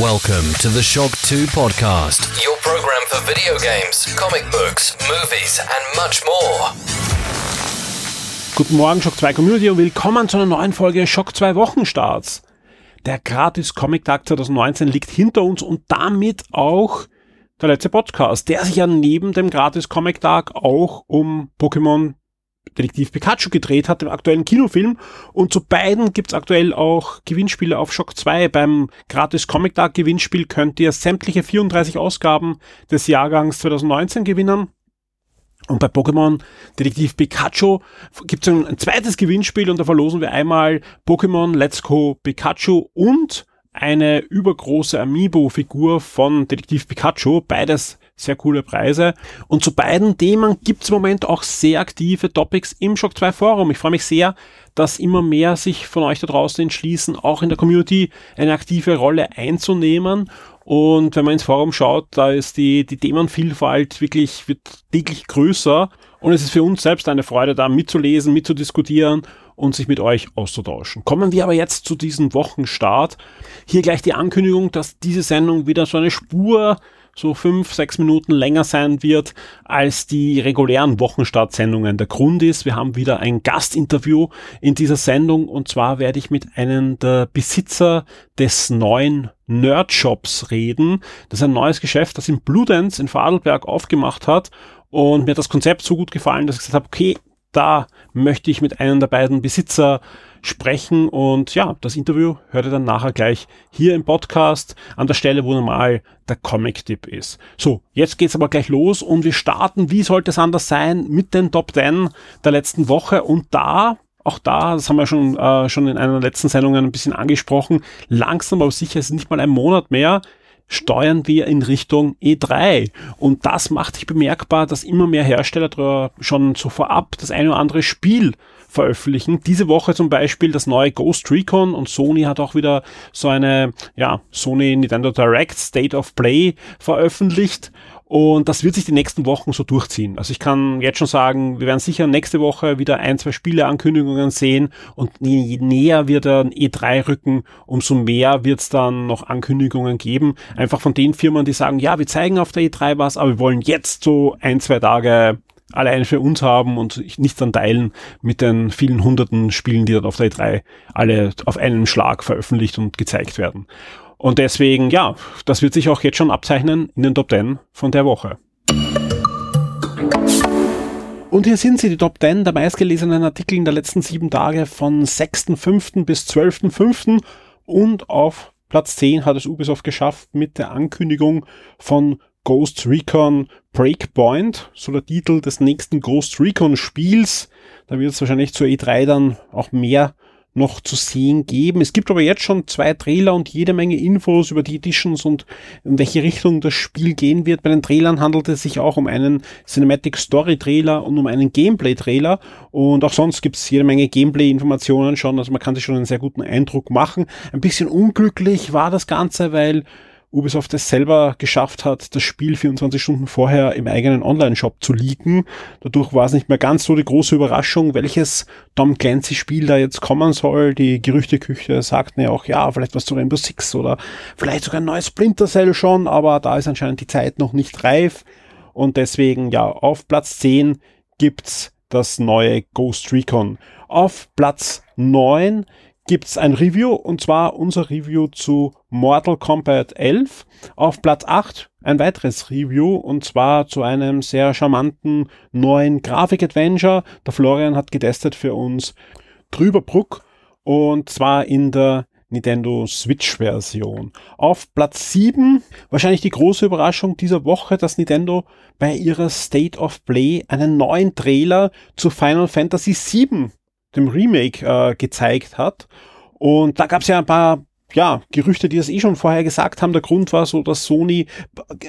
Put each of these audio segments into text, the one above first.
Welcome to the Shock 2 podcast, your program for video games, comic books, movies, and much more. Guten Morgen, Shock 2 Community und willkommen zu einer neuen Folge Shock 2 Wochenstarts. Der gratis Comic Tag 2019 liegt hinter uns und damit auch der letzte Podcast, der sich ja neben dem gratis Comic Tag auch um Pokémon Detektiv Pikachu gedreht hat, dem aktuellen Kinofilm. Und zu beiden gibt's aktuell auch Gewinnspiele auf Shock 2. Beim gratis Comic Tag Gewinnspiel könnt ihr sämtliche 34 Ausgaben des Jahrgangs 2019 gewinnen. Und bei Pokémon Detektiv Pikachu gibt's ein, zweites Gewinnspiel und da verlosen wir einmal Pokémon Let's Go Pikachu und eine übergroße Amiibo-Figur von Detektiv Pikachu. Beides sehr coole Preise. Und zu beiden Themen gibt's im Moment auch sehr aktive Topics im Shock 2 Forum. Ich freue mich sehr, dass immer mehr sich von euch da draußen entschließen, auch in der Community eine aktive Rolle einzunehmen. Und wenn man ins Forum schaut, da ist die, die Themenvielfalt wirklich, wird täglich größer. Und es ist für uns selbst eine Freude, da mitzulesen, mitzudiskutieren und sich mit euch auszutauschen. Kommen wir aber jetzt zu diesem Wochenstart. Hier gleich die Ankündigung, dass diese Sendung wieder so eine Spur so fünf, sechs Minuten länger sein wird als die regulären Wochenstartsendungen. Der Grund ist, wir haben wieder ein Gastinterview in dieser Sendung und zwar werde ich mit einem der Besitzer des neuen Nerdshops reden. Das ist ein neues Geschäft, das in Bludenz in Vorarlberg aufgemacht hat und mir hat das Konzept so gut gefallen, dass ich gesagt habe, okay, da möchte ich mit einem der beiden Besitzer sprechen und ja, das Interview hört ihr dann nachher gleich hier im Podcast an der Stelle, wo normal der Comic-Tipp ist. So, jetzt geht's aber gleich los und wir starten, wie sollte es anders sein, mit den Top 10 der letzten Woche und da auch da, das haben wir schon, äh, schon in einer der letzten Sendungen ein bisschen angesprochen, langsam aber sicher, es ist nicht mal ein Monat mehr, steuern wir in Richtung E3. Und das macht sich bemerkbar, dass immer mehr Hersteller schon so vorab das eine oder andere Spiel veröffentlichen. Diese Woche zum Beispiel das neue Ghost Recon und Sony hat auch wieder so eine, ja, Sony Nintendo Direct State of Play veröffentlicht. Und das wird sich die nächsten Wochen so durchziehen. Also ich kann jetzt schon sagen, wir werden sicher nächste Woche wieder ein, zwei Spieleankündigungen sehen und je näher wir dann E3 rücken, umso mehr wird es dann noch Ankündigungen geben. Einfach von den Firmen, die sagen, ja, wir zeigen auf der E3 was, aber wir wollen jetzt so ein, zwei Tage allein für uns haben und nicht dann teilen mit den vielen hunderten Spielen, die dann auf der E3 alle auf einen Schlag veröffentlicht und gezeigt werden. Und deswegen, ja, das wird sich auch jetzt schon abzeichnen in den Top 10 von der Woche. Und hier sind sie, die Top 10 der meistgelesenen Artikel in der letzten sieben Tage von 6.5. bis 12.5. Und auf Platz 10 hat es Ubisoft geschafft mit der Ankündigung von Ghost Recon Breakpoint, so der Titel des nächsten Ghost Recon Spiels. Da wird es wahrscheinlich zur E3 dann auch mehr noch zu sehen geben. Es gibt aber jetzt schon zwei Trailer und jede Menge Infos über die Editions und in welche Richtung das Spiel gehen wird. Bei den Trailern handelt es sich auch um einen Cinematic Story Trailer und um einen Gameplay Trailer und auch sonst gibt es jede Menge Gameplay Informationen schon, also man kann sich schon einen sehr guten Eindruck machen. Ein bisschen unglücklich war das Ganze, weil Ubisoft es selber geschafft hat, das Spiel 24 Stunden vorher im eigenen Online-Shop zu leaken. Dadurch war es nicht mehr ganz so die große Überraschung, welches Tom Clancy-Spiel da jetzt kommen soll. Die Gerüchteküche sagten ja auch, ja, vielleicht was zu Rainbow Six oder vielleicht sogar ein neues Splinter Cell schon, aber da ist anscheinend die Zeit noch nicht reif. Und deswegen, ja, auf Platz 10 gibt's das neue Ghost Recon. Auf Platz 9 gibt's ein Review und zwar unser Review zu Mortal Kombat 11. Auf Platz 8 ein weiteres Review und zwar zu einem sehr charmanten neuen Grafik-Adventure. Der Florian hat getestet für uns Trüberbruck und zwar in der Nintendo Switch Version. Auf Platz 7 wahrscheinlich die große Überraschung dieser Woche, dass Nintendo bei ihrer State of Play einen neuen Trailer zu Final Fantasy 7 dem Remake äh, gezeigt hat. Und da gab es ja ein paar ja, Gerüchte, die das eh schon vorher gesagt haben. Der Grund war so, dass Sony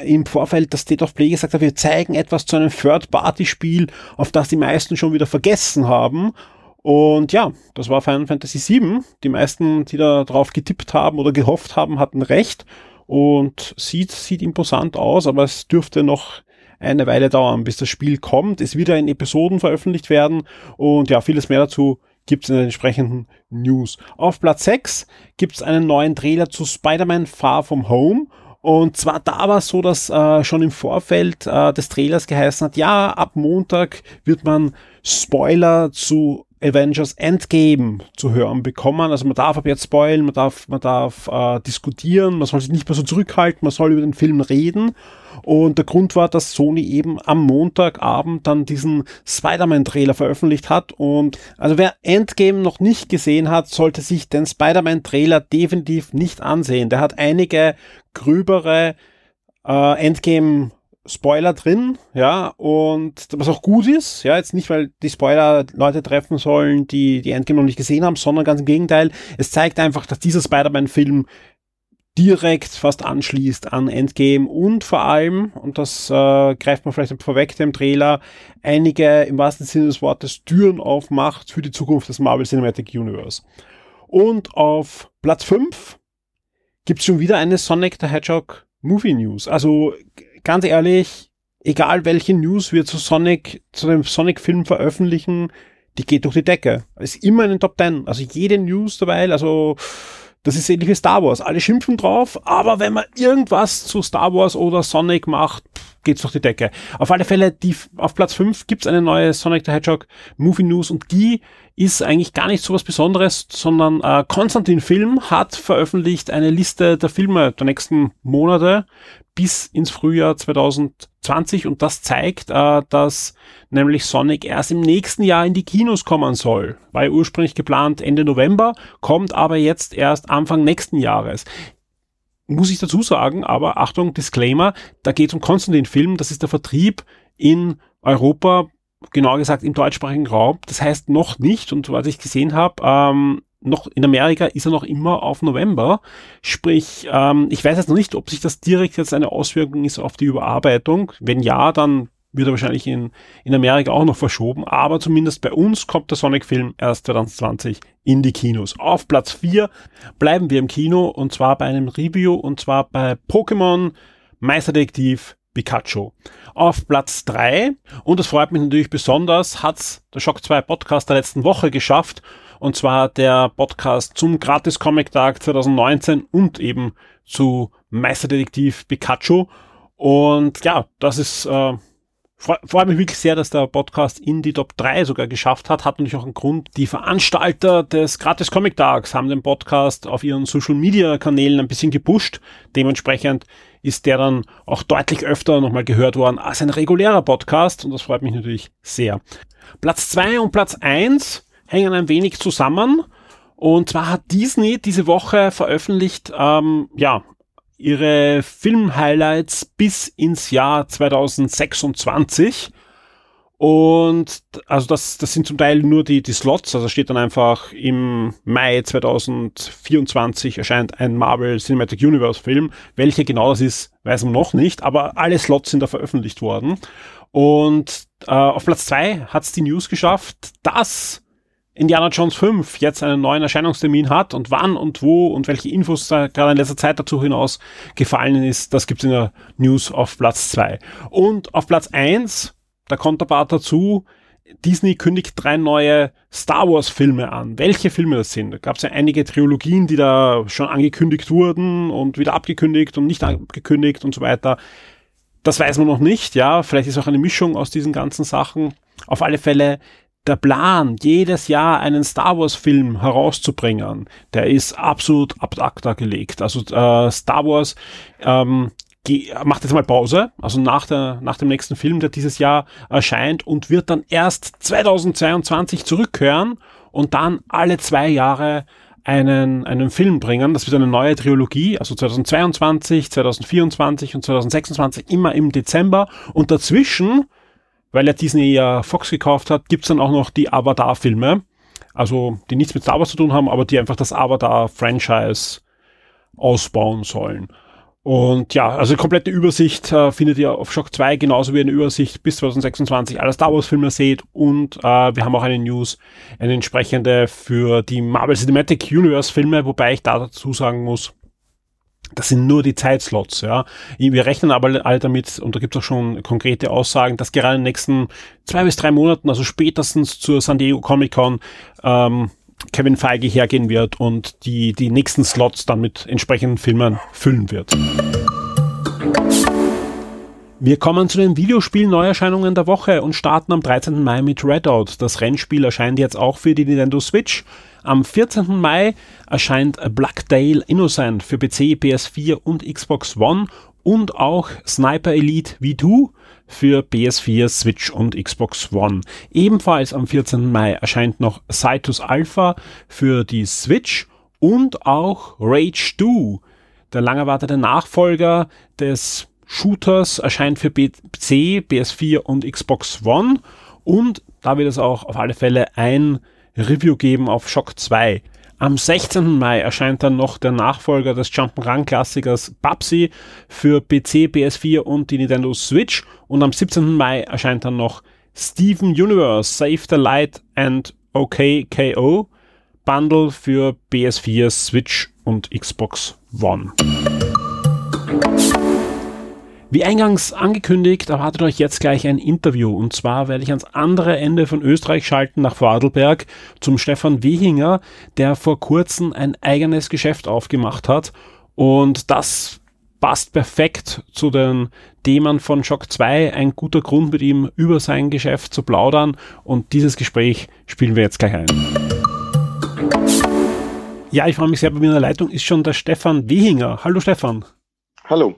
im Vorfeld das State of Play gesagt hat, wir zeigen etwas zu einem Third-Party-Spiel, auf das die meisten schon wieder vergessen haben. Und ja, das war Final Fantasy VII. Die meisten, die da drauf getippt haben oder gehofft haben, hatten recht. Und sieht, sieht imposant aus, aber es dürfte noch eine Weile dauern, bis das Spiel kommt. Es wird ja in Episoden veröffentlicht werden und ja, vieles mehr dazu gibt es in den entsprechenden News. Auf Platz 6 gibt es einen neuen Trailer zu Spider-Man Far From Home. Und zwar da war es so, dass äh, schon im Vorfeld äh, des Trailers geheißen hat, ja, ab Montag wird man Spoiler zu Avengers Endgame zu hören bekommen. Also man darf ab jetzt spoilen, man darf, man darf äh, diskutieren, man soll sich nicht mehr so zurückhalten, man soll über den Film reden. Und der Grund war, dass Sony eben am Montagabend dann diesen Spider-Man-Trailer veröffentlicht hat. Und also wer Endgame noch nicht gesehen hat, sollte sich den Spider-Man-Trailer definitiv nicht ansehen. Der hat einige gröbere äh, Endgame Spoiler drin, ja, und was auch gut ist, ja, jetzt nicht, weil die Spoiler Leute treffen sollen, die die Endgame noch nicht gesehen haben, sondern ganz im Gegenteil, es zeigt einfach, dass dieser Spider-Man-Film direkt fast anschließt an Endgame und vor allem, und das äh, greift man vielleicht vorweg dem Trailer, einige im wahrsten Sinne des Wortes Türen aufmacht für die Zukunft des Marvel Cinematic Universe. Und auf Platz 5 gibt's schon wieder eine Sonic the Hedgehog Movie News. Also ganz ehrlich, egal welche News wir zu Sonic, zu dem Sonic-Film veröffentlichen, die geht durch die Decke. Ist immer in den Top 10. Also jede News dabei, also das ist ähnlich wie Star Wars. Alle schimpfen drauf, aber wenn man irgendwas zu Star Wars oder Sonic macht, geht's durch die Decke. Auf alle Fälle, die, auf Platz 5 gibt's eine neue Sonic the Hedgehog Movie News und die ist eigentlich gar nicht so was Besonderes, sondern äh, Konstantin Film hat veröffentlicht eine Liste der Filme der nächsten Monate bis ins Frühjahr 2020 und das zeigt, äh, dass nämlich Sonic erst im nächsten Jahr in die Kinos kommen soll. War ja ursprünglich geplant Ende November, kommt aber jetzt erst Anfang nächsten Jahres. Muss ich dazu sagen, aber Achtung, Disclaimer, da geht es um Konstantin-Film, das ist der Vertrieb in Europa, genauer gesagt im deutschsprachigen Raum. Das heißt noch nicht, und was ich gesehen habe, ähm, noch in Amerika ist er noch immer auf November. Sprich, ähm, ich weiß jetzt noch nicht, ob sich das direkt jetzt eine Auswirkung ist auf die Überarbeitung. Wenn ja, dann wird er wahrscheinlich in, in Amerika auch noch verschoben. Aber zumindest bei uns kommt der Sonic-Film erst 2020 in die Kinos. Auf Platz 4 bleiben wir im Kino und zwar bei einem Review und zwar bei Pokémon Meisterdetektiv Pikachu. Auf Platz 3, und das freut mich natürlich besonders, hat's der Shock 2 Podcast der letzten Woche geschafft und zwar der Podcast zum Gratis Comic Tag 2019 und eben zu Meisterdetektiv Pikachu. Und ja, das ist, äh, freut mich wirklich sehr, dass der Podcast in die Top 3 sogar geschafft hat. Hat natürlich auch einen Grund. Die Veranstalter des Gratis Comic Tags haben den Podcast auf ihren Social Media Kanälen ein bisschen gepusht. Dementsprechend ist der dann auch deutlich öfter nochmal gehört worden als ein regulärer Podcast und das freut mich natürlich sehr. Platz 2 und Platz 1 hängen ein wenig zusammen. Und zwar hat Disney diese Woche veröffentlicht, ähm, ja, ihre Film-Highlights bis ins Jahr 2026. Und also das, das sind zum Teil nur die, die Slots, also steht dann einfach im Mai 2024 erscheint ein Marvel Cinematic Universe Film. Welche genau das ist, weiß man noch nicht, aber alle Slots sind da veröffentlicht worden. Und äh, auf Platz zwei hat es die News geschafft, dass Indiana Jones 5 jetzt einen neuen Erscheinungstermin hat und wann und wo und welche Infos da gerade in letzter Zeit dazu hinaus gefallen ist, das gibt's in der News auf Platz 2. Und auf Platz 1, da kommt der Part dazu, Disney kündigt drei neue Star Wars Filme an. Welche Filme das sind? Da gab es ja einige Trilogien, die da schon angekündigt wurden und wieder abgekündigt und nicht abgekündigt und so weiter. Das weiß man noch nicht, ja. Vielleicht ist auch eine Mischung aus diesen ganzen Sachen. Auf alle Fälle der Plan, jedes Jahr einen Star Wars Film herauszubringen, der ist absolut ab acta gelegt. Also äh, Star Wars ähm, macht jetzt mal Pause, also nach, der, nach dem nächsten Film, der dieses Jahr erscheint und wird dann erst 2022 zurückkehren und dann alle zwei Jahre einen, einen Film bringen. Das wird eine neue Trilogie, also 2022, 2024 und 2026 immer im Dezember. Und dazwischen weil er Disney ja Fox gekauft hat, gibt's dann auch noch die Avatar-Filme. Also, die nichts mit Star Wars zu tun haben, aber die einfach das Avatar-Franchise ausbauen sollen. Und ja, also komplette Übersicht äh, findet ihr auf Shock 2, genauso wie eine Übersicht bis 2026 aller Star Wars Filme seht. Und äh, wir haben auch eine News, eine entsprechende für die Marvel Cinematic Universe Filme, wobei ich da dazu sagen muss, das sind nur die Zeitslots, ja. Wir rechnen aber alle damit, und da gibt es auch schon konkrete Aussagen, dass gerade in den nächsten zwei bis drei Monaten, also spätestens zur San Diego Comic Con, ähm, Kevin Feige hergehen wird und die, die nächsten Slots dann mit entsprechenden Filmen füllen wird. Wir kommen zu den Videospiel-Neuerscheinungen der Woche und starten am 13. Mai mit Redout. Das Rennspiel erscheint jetzt auch für die Nintendo Switch. Am 14. Mai erscheint Blackdale Innocent für PC, PS4 und Xbox One und auch Sniper Elite V2 für PS4, Switch und Xbox One. Ebenfalls am 14. Mai erscheint noch Cytus Alpha für die Switch und auch Rage 2, der lang erwartete Nachfolger des Shooters erscheint für PC, PS4 und Xbox One und da wird es auch auf alle Fälle ein Review geben auf Shock 2. Am 16. Mai erscheint dann noch der Nachfolger des Jump'n'Run-Klassikers Babsy für PC, PS4 und die Nintendo Switch und am 17. Mai erscheint dann noch Steven Universe Save the Light and OKKO Bundle für PS4, Switch und Xbox One. Wie eingangs angekündigt, erwartet euch jetzt gleich ein Interview. Und zwar werde ich ans andere Ende von Österreich schalten, nach Vorarlberg, zum Stefan Wehinger, der vor kurzem ein eigenes Geschäft aufgemacht hat. Und das passt perfekt zu den Themen von Shock 2. Ein guter Grund, mit ihm über sein Geschäft zu plaudern. Und dieses Gespräch spielen wir jetzt gleich ein. Ja, ich freue mich sehr, bei mir in der Leitung ist schon der Stefan Wehinger. Hallo Stefan. Hallo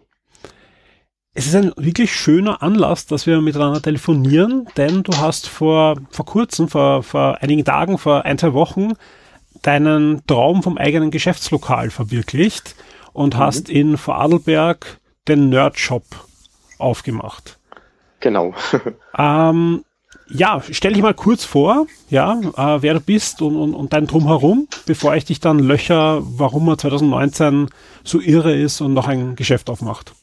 es ist ein wirklich schöner Anlass, dass wir miteinander telefonieren, denn du hast vor, vor kurzem, vor, vor einigen Tagen, vor ein, zwei Wochen deinen Traum vom eigenen Geschäftslokal verwirklicht und mhm. hast in Vorarlberg den Nerdshop aufgemacht. Genau. ähm, ja, stell dich mal kurz vor, ja, äh, wer du bist und, und, und dein Drumherum, bevor ich dich dann löcher, warum er 2019 so irre ist und noch ein Geschäft aufmacht.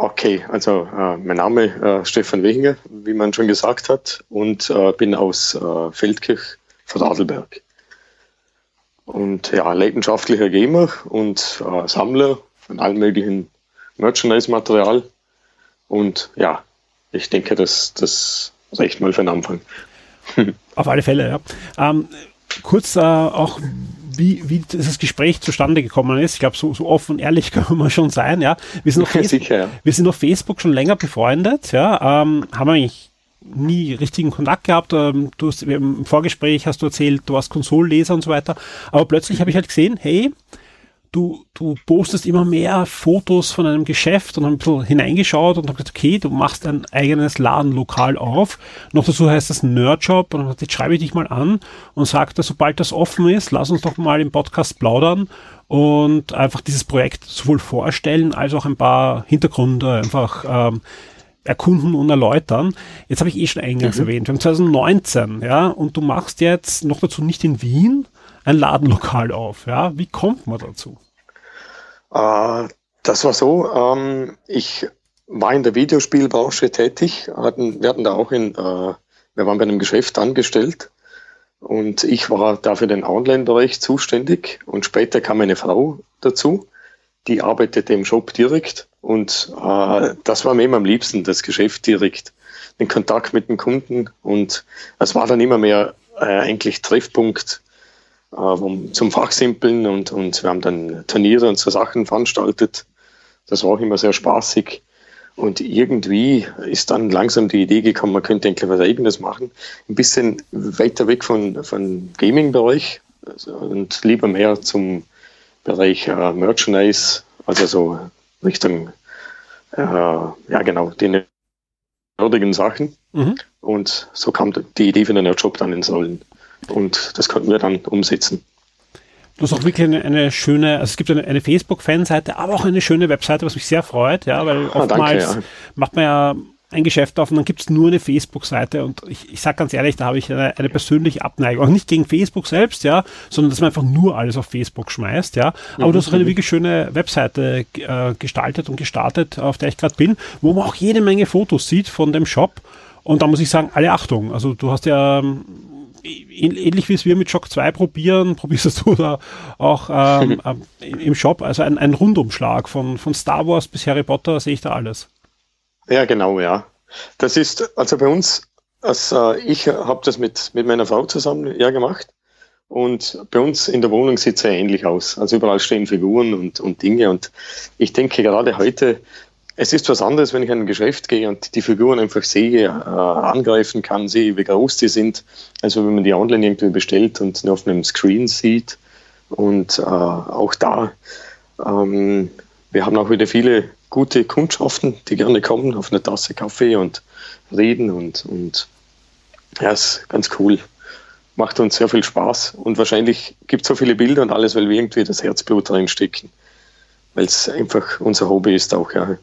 Okay, also äh, mein Name äh, Stefan Wehinger, wie man schon gesagt hat, und äh, bin aus äh, Feldkirch von Adelberg. Und ja, leidenschaftlicher Gamer und äh, Sammler von allem möglichen Merchandise-Material. Und ja, ich denke, das, das reicht mal für den Anfang. Auf alle Fälle, ja. Ähm, kurz äh, auch wie, wie dieses Gespräch zustande gekommen ist. Ich glaube, so, so offen und ehrlich kann man schon sein, ja. Wir sind auf, Facebook, Sicher, ja. wir sind auf Facebook schon länger befreundet, ja. Ähm, haben eigentlich nie richtigen Kontakt gehabt. Ähm, du hast, im Vorgespräch hast du erzählt, du warst Konsolleser und so weiter. Aber plötzlich habe ich halt gesehen, hey, du, du postest immer mehr Fotos von einem Geschäft und habe ein bisschen hineingeschaut und habe gesagt, okay, du machst ein eigenes Ladenlokal auf. Noch dazu heißt das Nerdshop und dann gesagt, jetzt schreibe ich dich mal an und sagte, sobald das offen ist, lass uns doch mal im Podcast plaudern und einfach dieses Projekt sowohl vorstellen als auch ein paar Hintergründe einfach ähm, erkunden und erläutern. Jetzt habe ich eh schon eingangs mhm. erwähnt, wir haben 2019, ja, und du machst jetzt noch dazu nicht in Wien, ein Ladenlokal auf. Ja? Wie kommt man dazu? Äh, das war so, ähm, ich war in der Videospielbranche tätig, hatten, wir hatten da auch in, äh, wir waren bei einem Geschäft angestellt und ich war da für den Online-Bereich zuständig und später kam eine Frau dazu, die arbeitete im Shop direkt und äh, das war mir immer am liebsten, das Geschäft direkt, den Kontakt mit dem Kunden und es war dann immer mehr äh, eigentlich Treffpunkt äh, zum Fachsimpeln und, und wir haben dann Turniere und so Sachen veranstaltet. Das war auch immer sehr spaßig. Und irgendwie ist dann langsam die Idee gekommen, man könnte eigentlich was Eigenes machen. Ein bisschen weiter weg von, von Gaming-Bereich also, und lieber mehr zum Bereich äh, Merchandise, also so Richtung, äh, ja genau, die nerdigen Sachen. Mhm. Und so kam die Idee für den Nerdshop dann ins Rollen. Und das konnten wir dann umsetzen. Du hast auch wirklich eine, eine schöne, also es gibt eine, eine Facebook-Fanseite, aber auch eine schöne Webseite, was mich sehr freut, ja, weil oftmals ah, danke, ja. macht man ja ein Geschäft auf und dann gibt es nur eine Facebook-Seite und ich, ich sage ganz ehrlich, da habe ich eine, eine persönliche Abneigung. Auch nicht gegen Facebook selbst, ja, sondern dass man einfach nur alles auf Facebook schmeißt, ja. Aber mhm. du hast auch eine wirklich schöne Webseite äh, gestaltet und gestartet, auf der ich gerade bin, wo man auch jede Menge Fotos sieht von dem Shop. Und da muss ich sagen, alle Achtung. Also du hast ja ähnlich wie es wir mit Shock 2 probieren, probierst du da auch ähm, im Shop, also ein, ein Rundumschlag von, von Star Wars bis Harry Potter, sehe ich da alles. Ja, genau, ja. Das ist, also bei uns, also ich habe das mit, mit meiner Frau zusammen ja gemacht. Und bei uns in der Wohnung sieht es sehr ähnlich aus. Also überall stehen Figuren und, und Dinge. Und ich denke gerade heute, es ist was anderes, wenn ich in ein Geschäft gehe und die Figuren einfach sehe, äh, angreifen kann, sehe, wie groß die sind. Also wenn man die online irgendwie bestellt und nur auf einem Screen sieht. Und äh, auch da, ähm, wir haben auch wieder viele gute Kundschaften, die gerne kommen auf eine Tasse Kaffee und reden und, und ja, ist ganz cool macht uns sehr viel Spaß und wahrscheinlich gibt es so viele Bilder und alles, weil wir irgendwie das Herzblut reinstecken, weil es einfach unser Hobby ist auch, ja.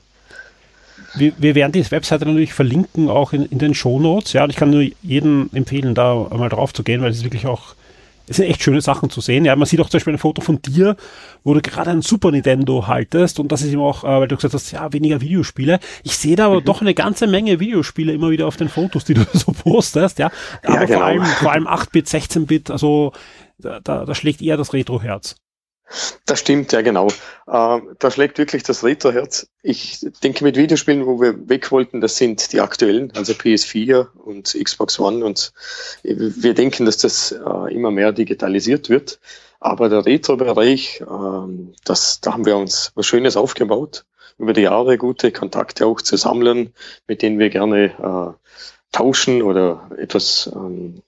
Wir, wir werden die Webseite natürlich verlinken, auch in, in den Shownotes, ja, und ich kann nur jedem empfehlen, da einmal drauf zu gehen, weil es ist wirklich auch es sind echt schöne Sachen zu sehen. Ja, man sieht auch zum Beispiel ein Foto von dir, wo du gerade ein Super Nintendo haltest und das ist immer auch, äh, weil du gesagt hast, ja, weniger Videospiele. Ich sehe da aber mhm. doch eine ganze Menge Videospiele immer wieder auf den Fotos, die du so postest, ja. Aber ja, genau. vor allem, vor allem 8-Bit, 16-Bit, also da, da, da schlägt eher das Retro-Herz. Das stimmt, ja genau. Äh, da schlägt wirklich das Retro-Herz. Ich denke mit Videospielen, wo wir weg wollten, das sind die aktuellen, also PS4 und Xbox One. Und wir denken, dass das äh, immer mehr digitalisiert wird. Aber der Retro-Bereich, äh, da haben wir uns was Schönes aufgebaut. Über die Jahre gute Kontakte auch zu Sammlern, mit denen wir gerne äh, tauschen oder etwas ähm,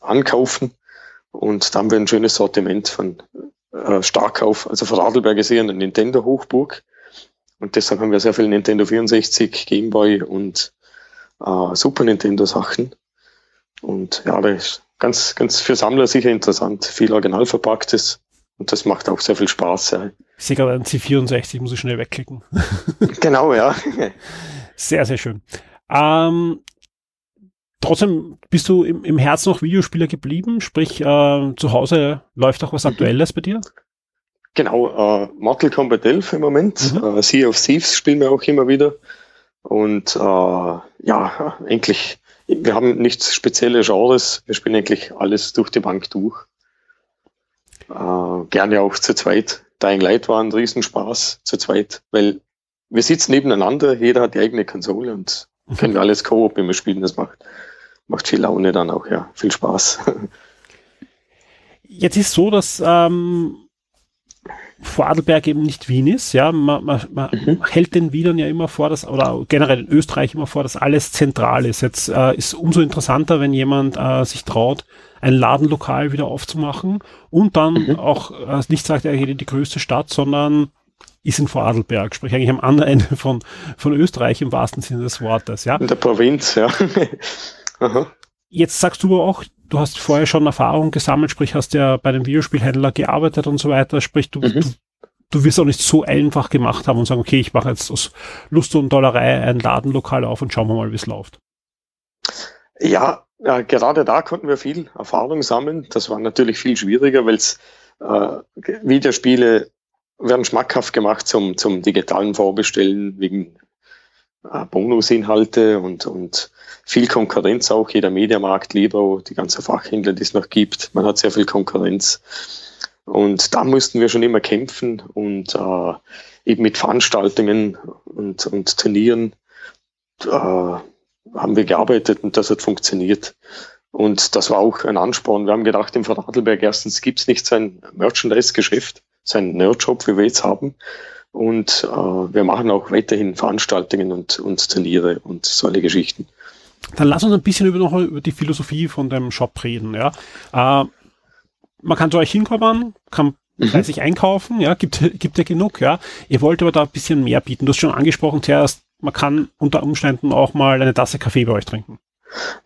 ankaufen. Und da haben wir ein schönes Sortiment von äh, stark auf, also Vorarlberg ist eher eine Nintendo-Hochburg. Und deshalb haben wir sehr viel Nintendo 64, Game Boy und äh, Super Nintendo Sachen. Und ja, das ist ganz, ganz für Sammler sicher interessant. Viel original verpacktes. Und das macht auch sehr viel Spaß. Ja. Ich sehe gerade ein C64, muss ich schnell wegklicken. genau, ja. Sehr, sehr schön. Ähm, trotzdem bist du im, im Herzen noch Videospieler geblieben, sprich äh, zu Hause läuft auch was. Aktuelles bei dir? Genau, äh, Mortal Kombat 11 im Moment, mhm. äh, Sea of Thieves spielen wir auch immer wieder und äh, ja, eigentlich, wir haben nichts spezielle Genres, wir spielen eigentlich alles durch die Bank durch. Äh, gerne auch zu zweit. Dying Light war ein Riesenspaß zu zweit, weil wir sitzen nebeneinander, jeder hat die eigene Konsole und mhm. können wir alles Koop immer spielen, das macht macht viel Laune dann auch, ja. Viel Spaß. Jetzt ist so, dass ähm, Vorarlberg eben nicht Wien ist, ja. Man, man, man mhm. hält den Wienern ja immer vor, dass, oder generell in Österreich immer vor, dass alles zentral ist. Jetzt äh, ist umso interessanter, wenn jemand äh, sich traut, ein Ladenlokal wieder aufzumachen und dann mhm. auch äh, nicht sagt, er in die größte Stadt, sondern ist in Vorarlberg, sprich eigentlich am anderen Ende von, von Österreich im wahrsten Sinne des Wortes, ja. In der Provinz, ja. Aha. Jetzt sagst du auch, du hast vorher schon Erfahrung gesammelt, sprich hast ja bei dem Videospielhändler gearbeitet und so weiter, sprich du, mhm. du, du wirst auch nicht so einfach gemacht haben und sagen, okay, ich mache jetzt aus Lust und Dollerei ein Ladenlokal auf und schauen wir mal, wie es läuft. Ja, ja, gerade da konnten wir viel Erfahrung sammeln. Das war natürlich viel schwieriger, weil es äh, Videospiele werden schmackhaft gemacht zum, zum digitalen Vorbestellen wegen äh, Bonusinhalte und, und viel Konkurrenz auch, jeder Mediamarkt, Libro, die ganzen Fachhändler, die es noch gibt. Man hat sehr viel Konkurrenz. Und da mussten wir schon immer kämpfen und äh, eben mit Veranstaltungen und, und Turnieren äh, haben wir gearbeitet und das hat funktioniert. Und das war auch ein Ansporn. Wir haben gedacht, im Vorarlberg erstens gibt es nicht sein Merchandise-Geschäft, sein Nerdshop, wie wir jetzt haben. Und äh, wir machen auch weiterhin Veranstaltungen und, und Turniere und solche Geschichten. Dann lass uns ein bisschen über, noch über die Philosophie von dem Shop reden. Ja? Äh, man kann zu euch hinkommen, kann mhm. sich einkaufen, ja, gibt, gibt ja genug, ja. Ihr wollt aber da ein bisschen mehr bieten. Du hast schon angesprochen zuerst, man kann unter Umständen auch mal eine Tasse Kaffee bei euch trinken.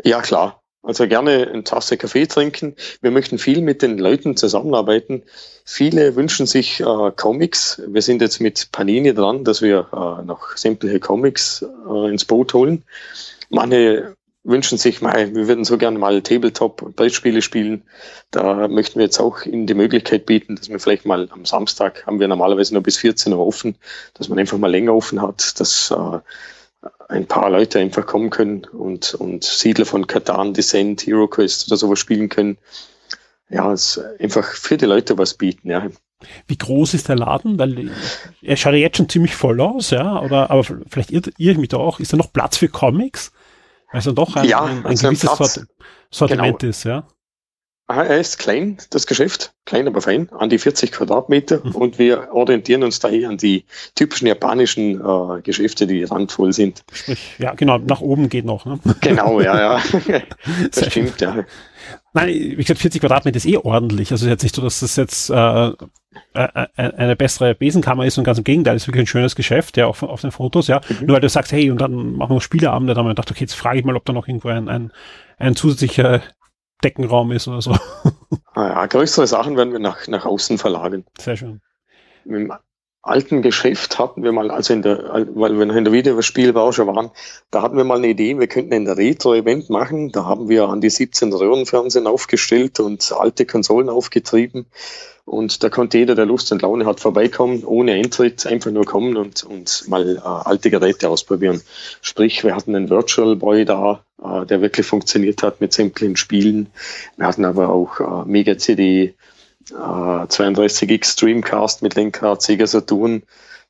Ja, klar. Also gerne eine Tasse Kaffee trinken. Wir möchten viel mit den Leuten zusammenarbeiten. Viele wünschen sich äh, Comics. Wir sind jetzt mit Panini dran, dass wir äh, noch sämtliche Comics äh, ins Boot holen. Manche wünschen sich mal, wir würden so gerne mal Tabletop und Brettspiele spielen. Da möchten wir jetzt auch Ihnen die Möglichkeit bieten, dass wir vielleicht mal am Samstag haben wir normalerweise nur bis 14 Uhr offen, dass man einfach mal länger offen hat, dass äh, ein paar Leute einfach kommen können und, und Siedler von Katan, Descent, Hero Quest oder sowas spielen können. Ja, es einfach für die Leute was bieten, ja. Wie groß ist der Laden? Weil er schaut ja jetzt schon ziemlich voll aus, ja, oder, aber vielleicht irre ich mich da auch. Ist da noch Platz für Comics? Also doch ein, ja, ein, ein also gewisses Platz, Sort Sortiment genau. ist, ja. Ah, Er ist klein, das Geschäft, klein, aber fein, an die 40 Quadratmeter Mhm. und wir orientieren uns daher an die typischen japanischen äh, Geschäfte, die randvoll sind. Sprich, ja, genau, nach oben geht noch, ne? Genau, ja, ja. Das stimmt, ja. Nein, wie gesagt, 40 Quadratmeter ist eh ordentlich. Also jetzt nicht so, dass das jetzt äh, äh, äh, eine bessere Besenkammer ist und ganz im Gegenteil, es ist wirklich ein schönes Geschäft, ja, auf, auf den Fotos, ja. Mhm. Nur weil du sagst, hey, und dann machen wir noch Spieleabende, dann haben wir gedacht, okay, jetzt frage ich mal, ob da noch irgendwo ein, ein, ein zusätzlicher Deckenraum ist oder so. Ah, ja. Größere Sachen werden wir nach, nach außen verlagern. Sehr schön. Im alten Geschäft hatten wir mal, also in der, weil wir noch in der Videospielbranche waren, da hatten wir mal eine Idee, wir könnten ein Retro-Event machen. Da haben wir an die 17 Röhrenfernsehen aufgestellt und alte Konsolen aufgetrieben. Und da konnte jeder, der Lust und Laune hat, vorbeikommen, ohne Eintritt, einfach nur kommen und, und mal äh, alte Geräte ausprobieren. Sprich, wir hatten einen Virtual Boy da, äh, der wirklich funktioniert hat mit sämtlichen Spielen. Wir hatten aber auch äh, Mega CD, äh, 32X Dreamcast mit Lenkrad, Sega Saturn,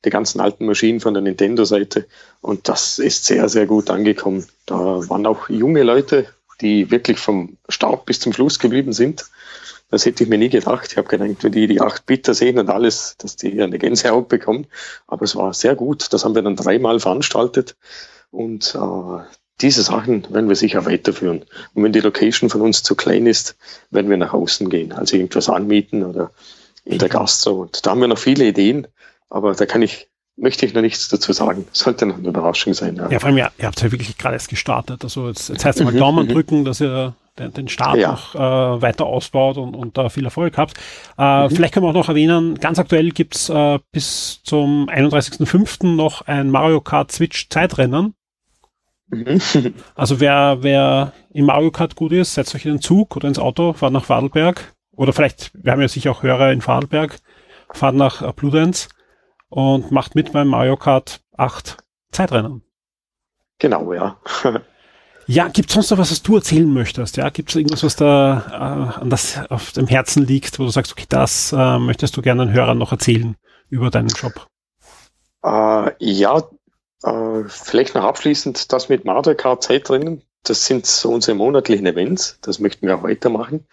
die ganzen alten Maschinen von der Nintendo-Seite. Und das ist sehr, sehr gut angekommen. Da waren auch junge Leute, die wirklich vom Start bis zum Schluss geblieben sind. Das hätte ich mir nie gedacht. Ich habe gedacht, wenn die die 8-Bitter sehen und alles, dass die eine Gänsehaut bekommen. Aber es war sehr gut. Das haben wir dann dreimal veranstaltet. Und äh, diese Sachen werden wir sicher weiterführen. Und wenn die Location von uns zu klein ist, werden wir nach außen gehen. Also irgendwas anmieten oder in der Gastro. Und da haben wir noch viele Ideen. Aber da kann ich, möchte ich noch nichts dazu sagen. Sollte noch eine Überraschung sein. Ja. Ja, vor allem, ja, ihr habt ja wirklich gerade erst gestartet. Also jetzt, jetzt heißt es mal Mhm, Daumen mhm. drücken, dass ihr den, den Start Ja. noch äh, weiter ausbaut und, und da viel Erfolg habt. Äh, Vielleicht können wir auch noch erwähnen, ganz aktuell gibt's äh, bis zum 31.05. noch ein Mario Kart Switch Zeitrennen. Mhm. Also wer, wer in Mario Kart gut ist, setzt euch in den Zug oder ins Auto, fahrt nach Vorarlberg. Oder vielleicht, wir haben ja sicher auch Hörer in Vorarlberg, fahrt nach äh, Bludenz und macht mit beim Mario Kart 8 Zeitrennen. Genau, ja. Ja, gibt sonst noch was, was du erzählen möchtest? Ja, gibt es irgendwas, was da äh, an das auf dem Herzen liegt, wo du sagst, okay, das äh, möchtest du gerne den Hörern noch erzählen über deinen Job? Äh, ja, äh, vielleicht noch abschließend das mit Mario Kart Zeitrennen. Das sind so unsere monatlichen Events. Das möchten wir auch weitermachen.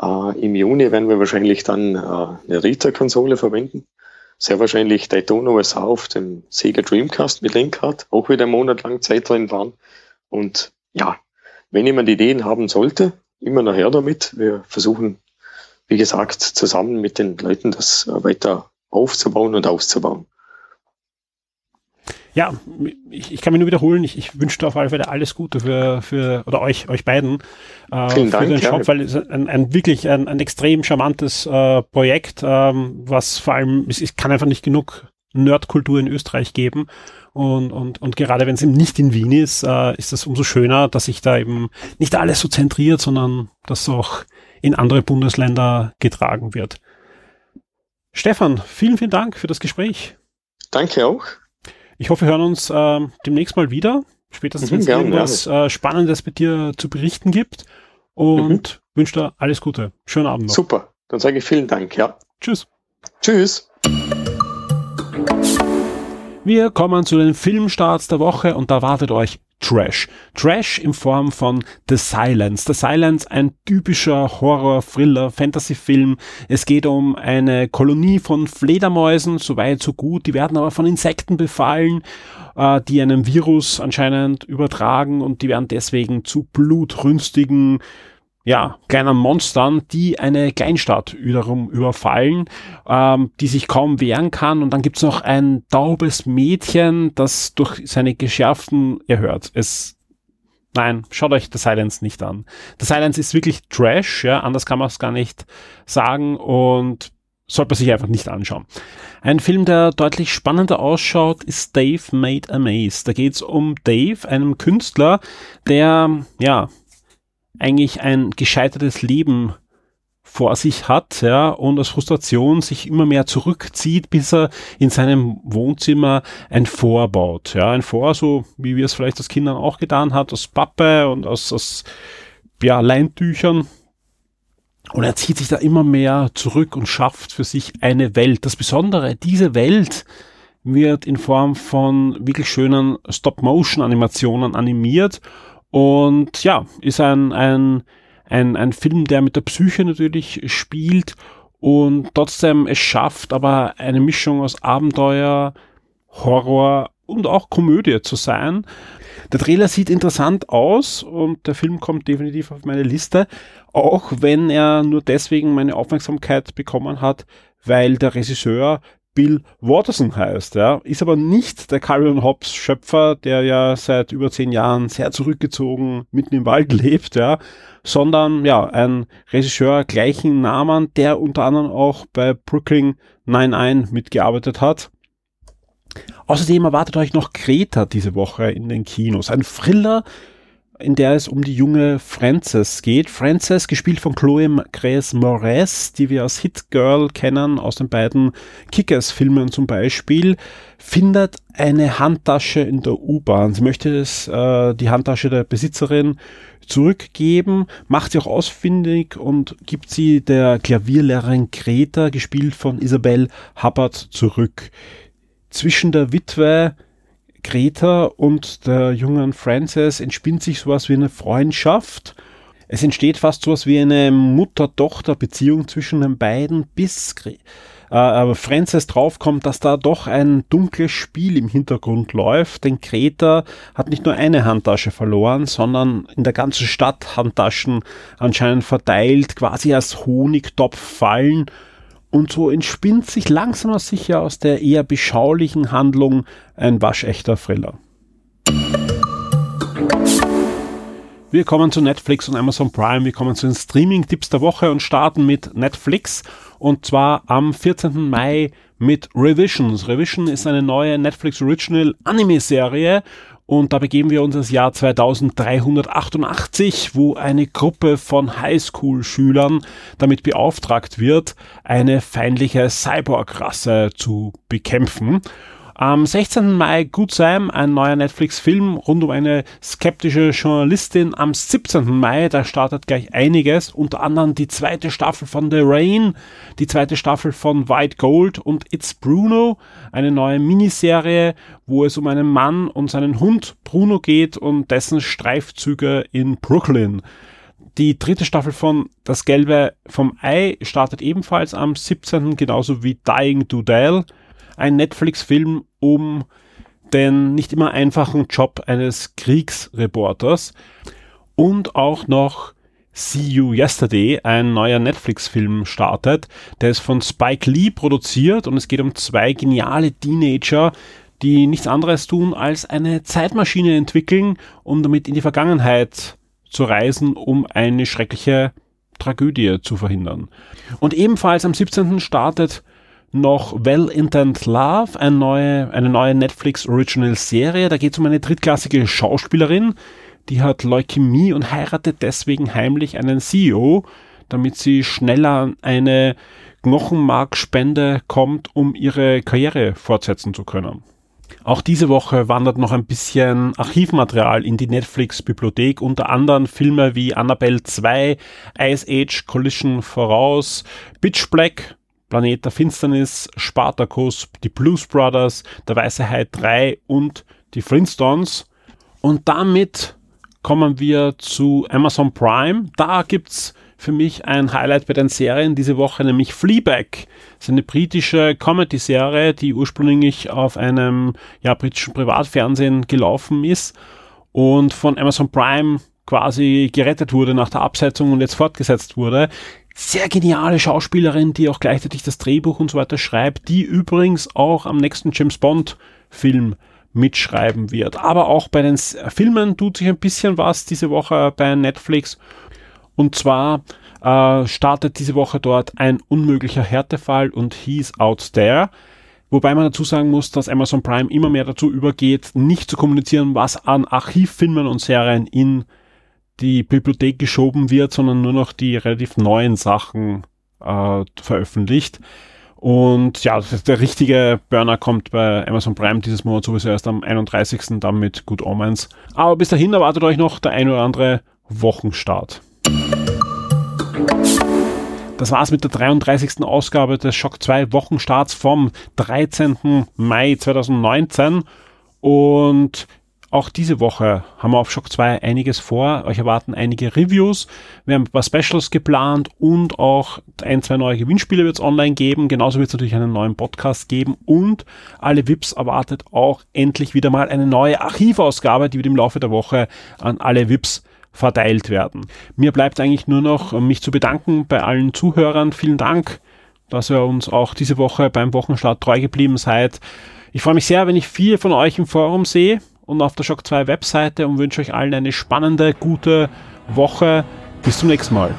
Äh, Im Juni werden wir wahrscheinlich dann äh, eine Rita-Konsole verwenden. Sehr wahrscheinlich Daytona USA auf dem Sega Dreamcast mit Lenkrad. Auch wieder einen Monat lang Zeitrennen fahren. Und ja, wenn jemand Ideen haben sollte, immer nachher damit. Wir versuchen, wie gesagt, zusammen mit den Leuten das weiter aufzubauen und auszubauen. Ja, ich, ich kann mich nur wiederholen, ich, ich wünsche dir auf alle Fälle alles Gute für, für oder euch, euch beiden äh, Vielen für Dank, den ja. Shop, weil es ein, ein wirklich ein, ein extrem charmantes äh, Projekt, ähm, was vor allem, es, es kann einfach nicht genug Nerdkultur in Österreich geben. Und, und, und gerade wenn es eben nicht in Wien ist, äh, ist das umso schöner, dass sich da eben nicht alles so zentriert, sondern dass auch in andere Bundesländer getragen wird. Stefan, vielen, vielen Dank für das Gespräch. Danke auch. Ich hoffe, wir hören uns ähm, demnächst mal wieder. Spätestens, Mhm, wenn es irgendwas äh, Spannendes mit dir zu berichten gibt. Und Mhm. wünsche dir alles Gute. Schönen Abend noch. Super. Dann sage ich vielen Dank. Ja. Tschüss. Tschüss. Wir kommen zu den Filmstarts der Woche und da wartet euch Trash. Trash in Form von The Silence. The Silence, ein typischer Horror, Thriller, Fantasy-Film. Es geht um eine Kolonie von Fledermäusen, so weit, so gut. Die werden aber von Insekten befallen, äh, die einen Virus anscheinend übertragen und die werden deswegen zu blutrünstigen, ja, kleinen Monstern, die eine Kleinstadt wiederum überfallen, ähm, die sich kaum wehren kann. Und dann gibt's noch ein taubes Mädchen, das durch seine Geschärften erhört. Es Nein, schaut euch The Silence nicht an. The Silence ist wirklich Trash, ja, anders kann man es gar nicht sagen und sollte man sich einfach nicht anschauen. Ein Film, der deutlich spannender ausschaut, ist Dave Made a Maze. Da geht's um Dave, einem Künstler, der, ja, eigentlich ein gescheitertes Leben vor sich hat, ja, und aus Frustration sich immer mehr zurückzieht, bis er in seinem Wohnzimmer ein Vor baut, ja, ein Vor, so wie wir es vielleicht als Kindern auch getan hat, aus Pappe und aus, aus ja, Leintüchern. Und er zieht sich da immer mehr zurück und schafft für sich eine Welt. Das Besondere, diese Welt wird in Form von wirklich schönen Stop-Motion-Animationen animiert und ja, ist ein, ein ein, ein Film, der mit der Psyche natürlich spielt und trotzdem es schafft, aber eine Mischung aus Abenteuer, Horror und auch Komödie zu sein. Der Trailer sieht interessant aus und der Film kommt definitiv auf meine Liste, auch wenn er nur deswegen meine Aufmerksamkeit bekommen hat, weil der Regisseur Bill Watterson heißt. Ja. Ist aber nicht der Carrion Hobbs Schöpfer, der ja seit über zehn Jahren sehr zurückgezogen mitten im Wald lebt, ja, sondern ja, ein Regisseur gleichen Namen, der unter anderem auch bei Brooklyn 99 mitgearbeitet hat. Außerdem erwartet euch noch Kreta diese Woche in den Kinos. Ein Thriller in der es um die junge Frances geht. Frances, gespielt von Chloe Grace Moretz, die wir als Hit Girl kennen aus den beiden Kickers-Filmen zum Beispiel, findet eine Handtasche in der U-Bahn. Sie möchte es, äh, die Handtasche der Besitzerin zurückgeben, macht sie auch ausfindig und gibt sie der Klavierlehrerin Greta, gespielt von Isabel Hubbard, zurück. Zwischen der Witwe Greta und der jungen Frances entspinnt sich sowas wie eine Freundschaft. Es entsteht fast sowas wie eine Mutter-Tochter-Beziehung zwischen den beiden, bis äh, Frances draufkommt, dass da doch ein dunkles Spiel im Hintergrund läuft. Denn Greta hat nicht nur eine Handtasche verloren, sondern in der ganzen Stadt Handtaschen anscheinend verteilt, quasi als Honigtopf fallen und so entspinnt sich langsam aber sicher aus der eher beschaulichen Handlung ein waschechter Thriller. Wir kommen zu Netflix und Amazon Prime. Wir kommen zu den Streaming-Tipps der Woche und starten mit Netflix. Und zwar am 14. Mai mit Revisions. Revision ist eine neue Netflix Original Anime-Serie und da begeben wir uns ins Jahr 2388, wo eine Gruppe von Highschool-Schülern damit beauftragt wird, eine feindliche Cyborg-Rasse zu bekämpfen. Am 16. Mai Good Sam, ein neuer Netflix-Film rund um eine skeptische Journalistin. Am 17. Mai, da startet gleich einiges, unter anderem die zweite Staffel von The Rain, die zweite Staffel von White Gold und It's Bruno, eine neue Miniserie, wo es um einen Mann und seinen Hund Bruno geht und dessen Streifzüge in Brooklyn. Die dritte Staffel von Das Gelbe vom Ei startet ebenfalls am 17. genauso wie Dying to Dale ein Netflix-Film um den nicht immer einfachen Job eines Kriegsreporters und auch noch See You Yesterday, ein neuer Netflix-Film startet. Der ist von Spike Lee produziert und es geht um zwei geniale Teenager, die nichts anderes tun, als eine Zeitmaschine entwickeln, um damit in die Vergangenheit zu reisen, um eine schreckliche Tragödie zu verhindern. Und ebenfalls am 17. startet noch Well Intent Love, eine neue, eine neue Netflix Original Serie. Da geht es um eine drittklassige Schauspielerin, die hat Leukämie und heiratet deswegen heimlich einen CEO, damit sie schneller eine Knochenmarkspende kommt, um ihre Karriere fortsetzen zu können. Auch diese Woche wandert noch ein bisschen Archivmaterial in die Netflix-Bibliothek, unter anderem Filme wie Annabelle 2, Ice Age Collision voraus, Bitch Black, Planet der Finsternis, Spartacus, die Blues Brothers, der Weiße Hai 3 und die Flintstones. Und damit kommen wir zu Amazon Prime. Da gibt's für mich ein Highlight bei den Serien diese Woche, nämlich Fleabag. Das ist eine britische Comedy-Serie, die ursprünglich auf einem ja, britischen Privatfernsehen gelaufen ist und von Amazon Prime quasi gerettet wurde nach der Absetzung und jetzt fortgesetzt wurde sehr geniale Schauspielerin, die auch gleichzeitig das Drehbuch und so weiter schreibt, die übrigens auch am nächsten James Bond Film mitschreiben wird. Aber auch bei den Filmen tut sich ein bisschen was diese Woche bei Netflix. Und zwar äh, startet diese Woche dort ein unmöglicher Härtefall und He's Out There. Wobei man dazu sagen muss, dass Amazon Prime immer mehr dazu übergeht, nicht zu kommunizieren, was an Archivfilmen und Serien in die Bibliothek geschoben wird, sondern nur noch die relativ neuen Sachen äh, veröffentlicht. Und ja, der richtige Burner kommt bei Amazon Prime dieses Monat sowieso erst am 31. dann mit Good Omens. Aber bis dahin erwartet euch noch der ein oder andere Wochenstart. Das war's mit der 33. Ausgabe des Shock 2 Wochenstarts vom 13. Mai 2019. Und auch diese Woche haben wir auf Shock 2 einiges vor. Euch erwarten einige Reviews. Wir haben ein paar Specials geplant und auch ein, zwei neue Gewinnspiele wird es online geben. Genauso wird es natürlich einen neuen Podcast geben und alle VIPs erwartet auch endlich wieder mal eine neue Archivausgabe, die wird im Laufe der Woche an alle VIPs verteilt werden. Mir bleibt eigentlich nur noch, mich zu bedanken bei allen Zuhörern. Vielen Dank, dass ihr uns auch diese Woche beim Wochenstart treu geblieben seid. Ich freue mich sehr, wenn ich viele von euch im Forum sehe und auf der Shock 2 Webseite und wünsche euch allen eine spannende, gute Woche. Bis zum nächsten Mal.